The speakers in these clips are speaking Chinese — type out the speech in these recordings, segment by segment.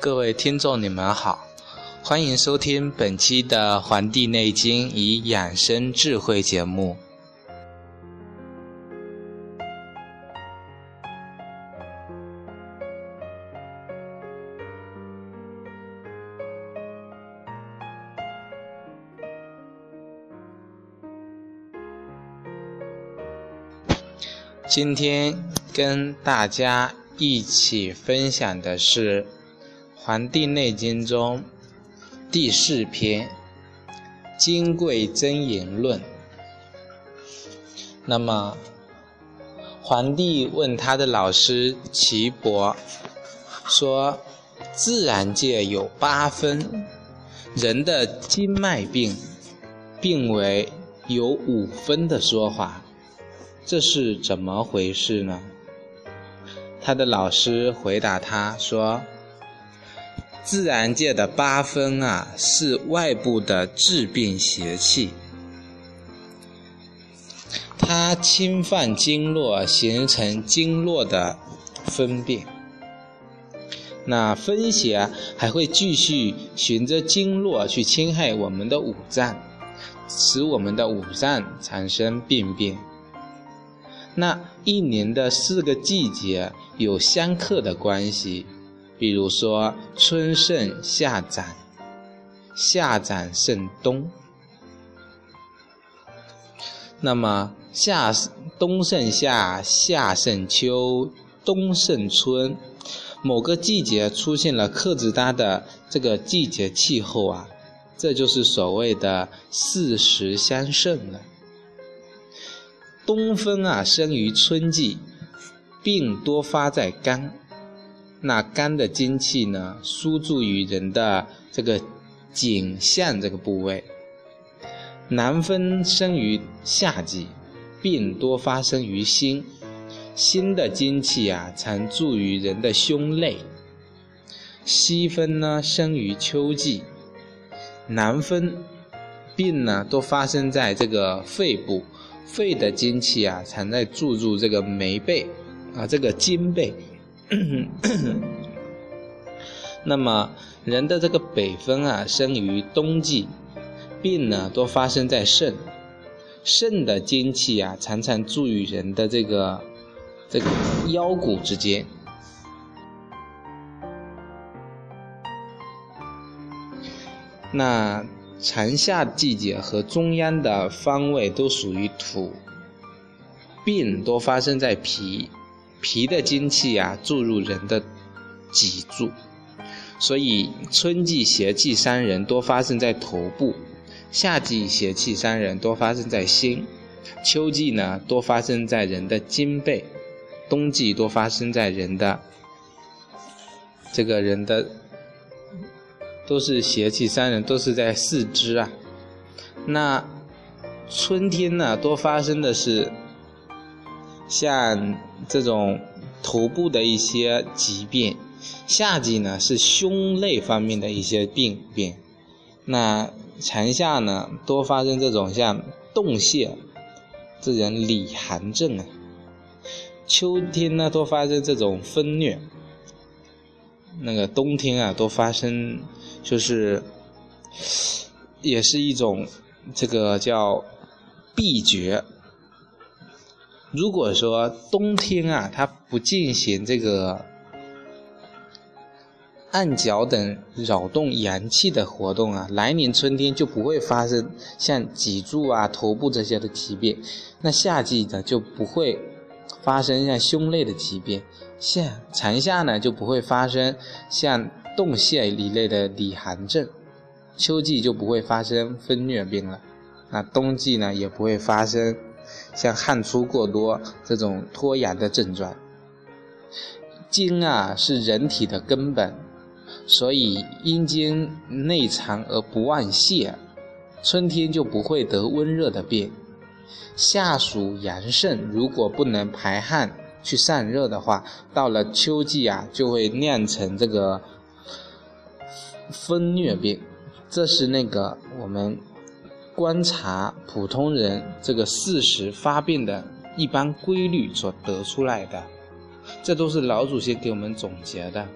各位听众，你们好，欢迎收听本期的《黄帝内经与养生智慧》节目。今天跟大家一起分享的是。《黄帝内经》中第四篇《金匮真言论》。那么，皇帝问他的老师岐伯说：“自然界有八分，人的经脉病，病为有五分的说法，这是怎么回事呢？”他的老师回答他说。自然界的八分啊，是外部的致病邪气，它侵犯经络，形成经络的分辨。那分邪还会继续循着经络去侵害我们的五脏，使我们的五脏产生病变。那一年的四个季节有相克的关系。比如说，春盛夏长，夏长盛冬。那么夏冬盛夏，夏盛秋，冬盛春。某个季节出现了克制它的这个季节气候啊，这就是所谓的四时相盛了。东风啊，生于春季，病多发在肝。那肝的精气呢，输注于人的这个颈项这个部位。南风生于夏季，病多发生于心。心的精气啊，常注于人的胸肋。西风呢，生于秋季，南风病呢，都发生在这个肺部。肺的精气啊，常在注入这个眉背啊，这个肩背。那么，人的这个北风啊，生于冬季，病呢多发生在肾，肾的精气啊，常常注于人的这个这个腰骨之间。那长夏季节和中央的方位都属于土，病多发生在脾。脾的精气啊，注入人的脊柱，所以春季邪气伤人多发生在头部，夏季邪气伤人多发生在心，秋季呢多发生在人的肩背，冬季多发生在人的这个人的都是邪气伤人，都是在四肢啊。那春天呢，多发生的是。像这种头部的一些疾病，夏季呢是胸肋方面的一些病变，那长夏呢多发生这种像冻泄，这人里寒症啊，秋天呢多发生这种风虐，那个冬天啊多发生就是，也是一种这个叫闭绝。如果说冬天啊，它不进行这个按脚等扰动阳气的活动啊，来年春天就不会发生像脊柱啊、头部这些的疾病。那夏季呢，就不会发生像胸肋的疾病。夏长夏呢，就不会发生像冻泄一类的里寒症。秋季就不会发生风疟病了。那冬季呢，也不会发生。像汗出过多这种脱阳的症状，精啊是人体的根本，所以阴经内藏而不忘泄，春天就不会得温热的病。夏属阳盛，如果不能排汗去散热的话，到了秋季啊，就会酿成这个风疟病。这是那个我们观察普通人这个四时发病的一般规律所得出来的，这都是老祖先给我们总结的。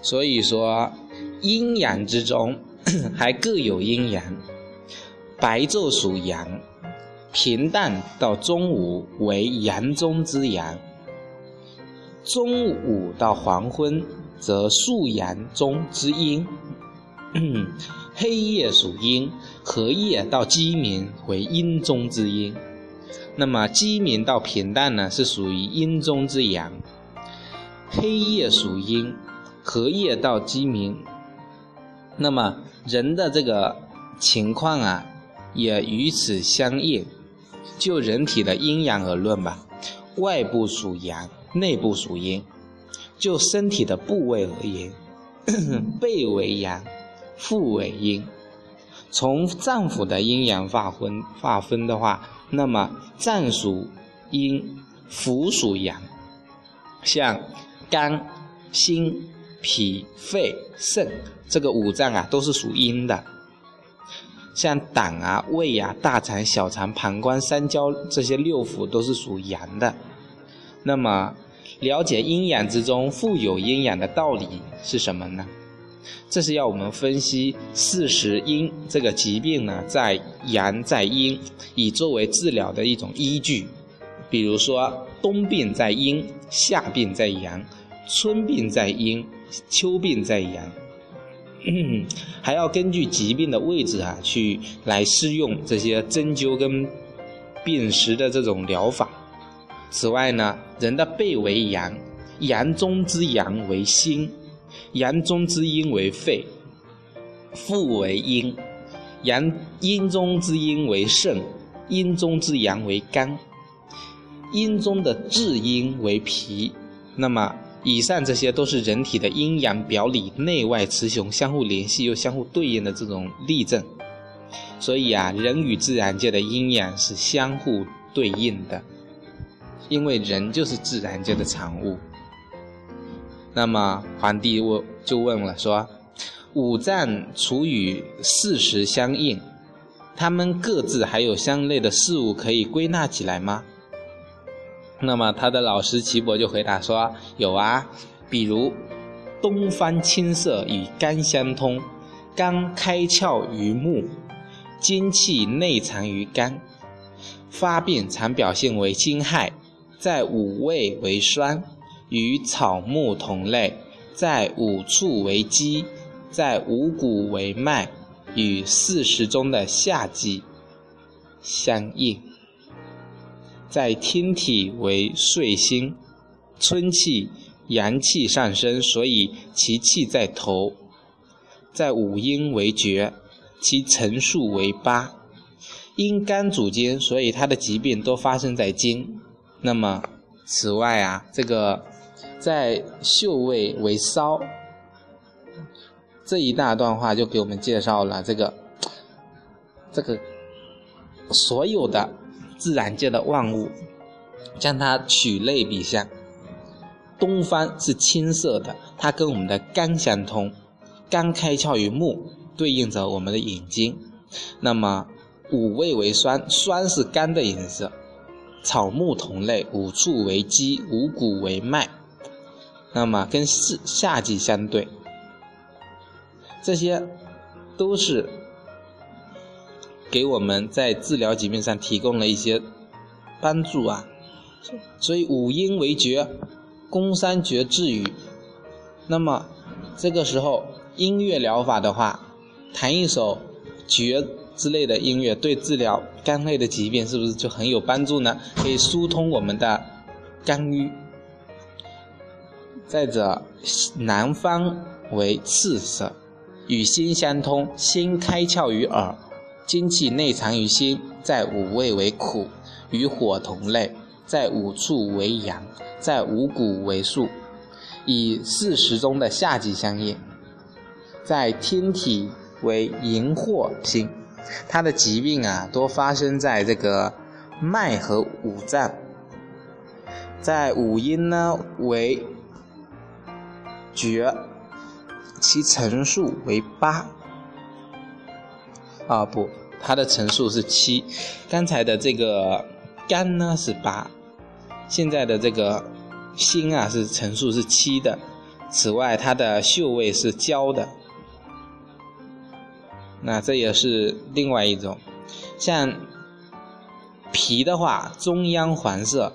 所以说，阴阳之中 还各有阴阳。白昼属阳，平淡到中午为阳中之阳；中午到黄昏则素阳中之阴。黑夜属阴，荷夜到鸡鸣为阴中之阴。那么鸡鸣到平淡呢，是属于阴中之阳。黑夜属阴。荷叶到鸡鸣，那么人的这个情况啊，也与此相应。就人体的阴阳而论吧，外部属阳，内部属阴。就身体的部位而言，背为阳，腹为阴。从脏腑的阴阳划分划分的话，那么脏属阴，腑属阳。像肝、心。脾、肺、肾这个五脏啊，都是属阴的。像胆啊、胃啊、大肠、小肠、膀胱、三焦这些六腑都是属阳的。那么，了解阴阳之中富有阴阳的道理是什么呢？这是要我们分析四时阴这个疾病呢，在阳在阴，以作为治疗的一种依据。比如说，冬病在阴，夏病在阳，春病在阴。秋病在阳，还要根据疾病的位置啊，去来适用这些针灸跟辨识的这种疗法。此外呢，人的背为阳，阳中之阳为心，阳中之阴为肺，腹为阴，阳阴中之阴为肾，阴中之阳为肝，阴中的至阴为脾。那么。以上这些都是人体的阴阳表里、内外雌雄相互联系又相互对应的这种例证，所以啊，人与自然界的阴阳是相互对应的，因为人就是自然界的产物。那么皇帝问就问了，说五脏处与四时相应，他们各自还有相类的事物可以归纳起来吗？那么他的老师岐伯就回答说：“有啊，比如东方青色与肝相通，肝开窍于目，精气内藏于肝，发病常表现为惊骇，在五味为酸，与草木同类，在五畜为积，在五谷为脉，与四时中的夏季相应。”在天体为岁星，春气阳气上升，所以其气在头；在五阴为厥，其层数为八。因肝主筋，所以他的疾病都发生在筋。那么，此外啊，这个在嗅味为骚，这一大段话就给我们介绍了这个这个所有的。自然界的万物，将它取类比象。东方是青色的，它跟我们的肝相通，肝开窍于目，对应着我们的眼睛。那么五味为酸，酸是肝的颜色。草木同类，五畜为肌，五谷为脉。那么跟四夏季相对，这些都是。给我们在治疗疾病上提供了一些帮助啊，所以五音为绝，宫三绝治语。那么这个时候音乐疗法的话，弹一首绝之类的音乐，对治疗肝类的疾病是不是就很有帮助呢？可以疏通我们的肝郁。再者，南方为赤色，与心相通，心开窍于耳。精气内藏于心，在五味为苦，与火同类，在五处为阳，在五谷为素，以四时中的夏季相应，在天体为荧惑星。它的疾病啊，多发生在这个脉和五脏。在五阴呢为厥，其层数为八。啊不，它的层数是七。刚才的这个肝呢是八，现在的这个心啊是层数是七的。此外，它的嗅味是焦的。那这也是另外一种。像脾的话，中央黄色，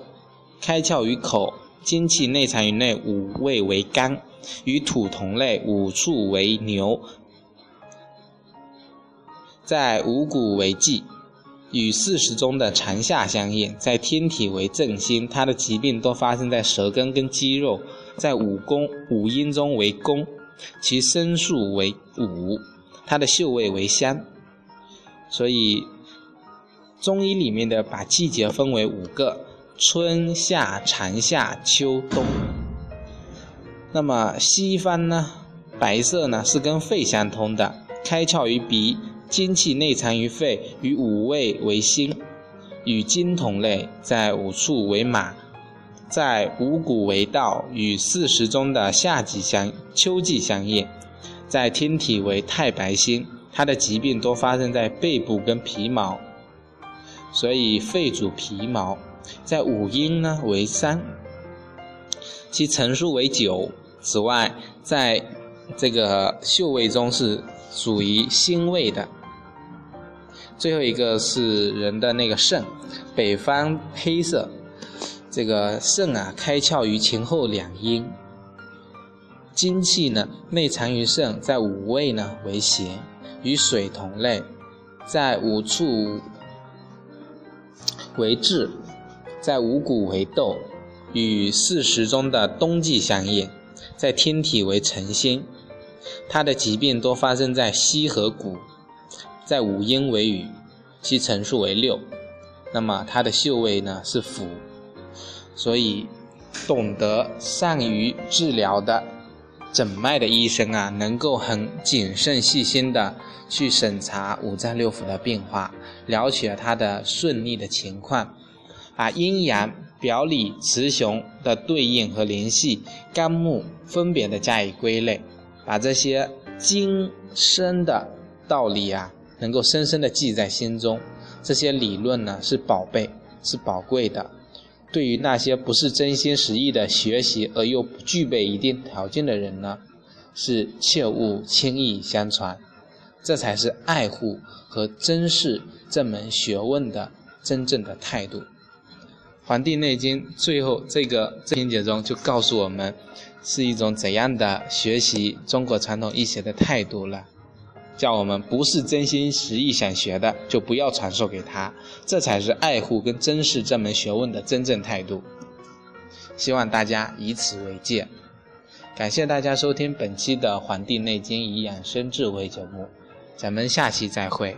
开窍于口，精气内藏于内，五味为肝，与土同类，五处为牛。在五谷为季，与四时中的长夏相应，在天体为正心，它的疾病多发生在舌根跟肌肉，在五宫五阴中为宫，其生数为五，它的嗅味为香。所以中医里面的把季节分为五个：春夏长夏秋冬。那么西方呢，白色呢是跟肺相通的，开窍于鼻。精气内藏于肺，与五味为心，与金同类，在五处为马，在五谷为道，与四时中的夏季相秋季相应，在天体为太白星，它的疾病多发生在背部跟皮毛，所以肺主皮毛，在五阴呢为三，其层数为九。此外，在这个嗅味中是属于辛味的。最后一个是人的那个肾，北方黑色，这个肾啊开窍于前后两阴，精气呢内藏于肾，在五味呢为邪，与水同类，在五处为志，在五谷为豆，与四时中的冬季相应，在天体为辰星，它的疾病多发生在膝和骨。在五阴为雨，其层数为六，那么它的嗅味呢是腐，所以懂得善于治疗的诊脉的医生啊，能够很谨慎细心的去审查五脏六腑的变化，了解它的顺利的情况，把阴阳表里雌雄的对应和联系，肝木分别的加以归类，把这些精深的道理啊。能够深深的记在心中，这些理论呢是宝贝，是宝贵的。对于那些不是真心实意的学习而又不具备一定条件的人呢，是切勿轻易相传。这才是爱护和珍视这门学问的真正的态度。《黄帝内经》最后这个章节中就告诉我们，是一种怎样的学习中国传统医学的态度了。叫我们不是真心实意想学的，就不要传授给他，这才是爱护跟珍视这门学问的真正态度。希望大家以此为戒。感谢大家收听本期的《黄帝内经与养生智慧》节目，咱们下期再会。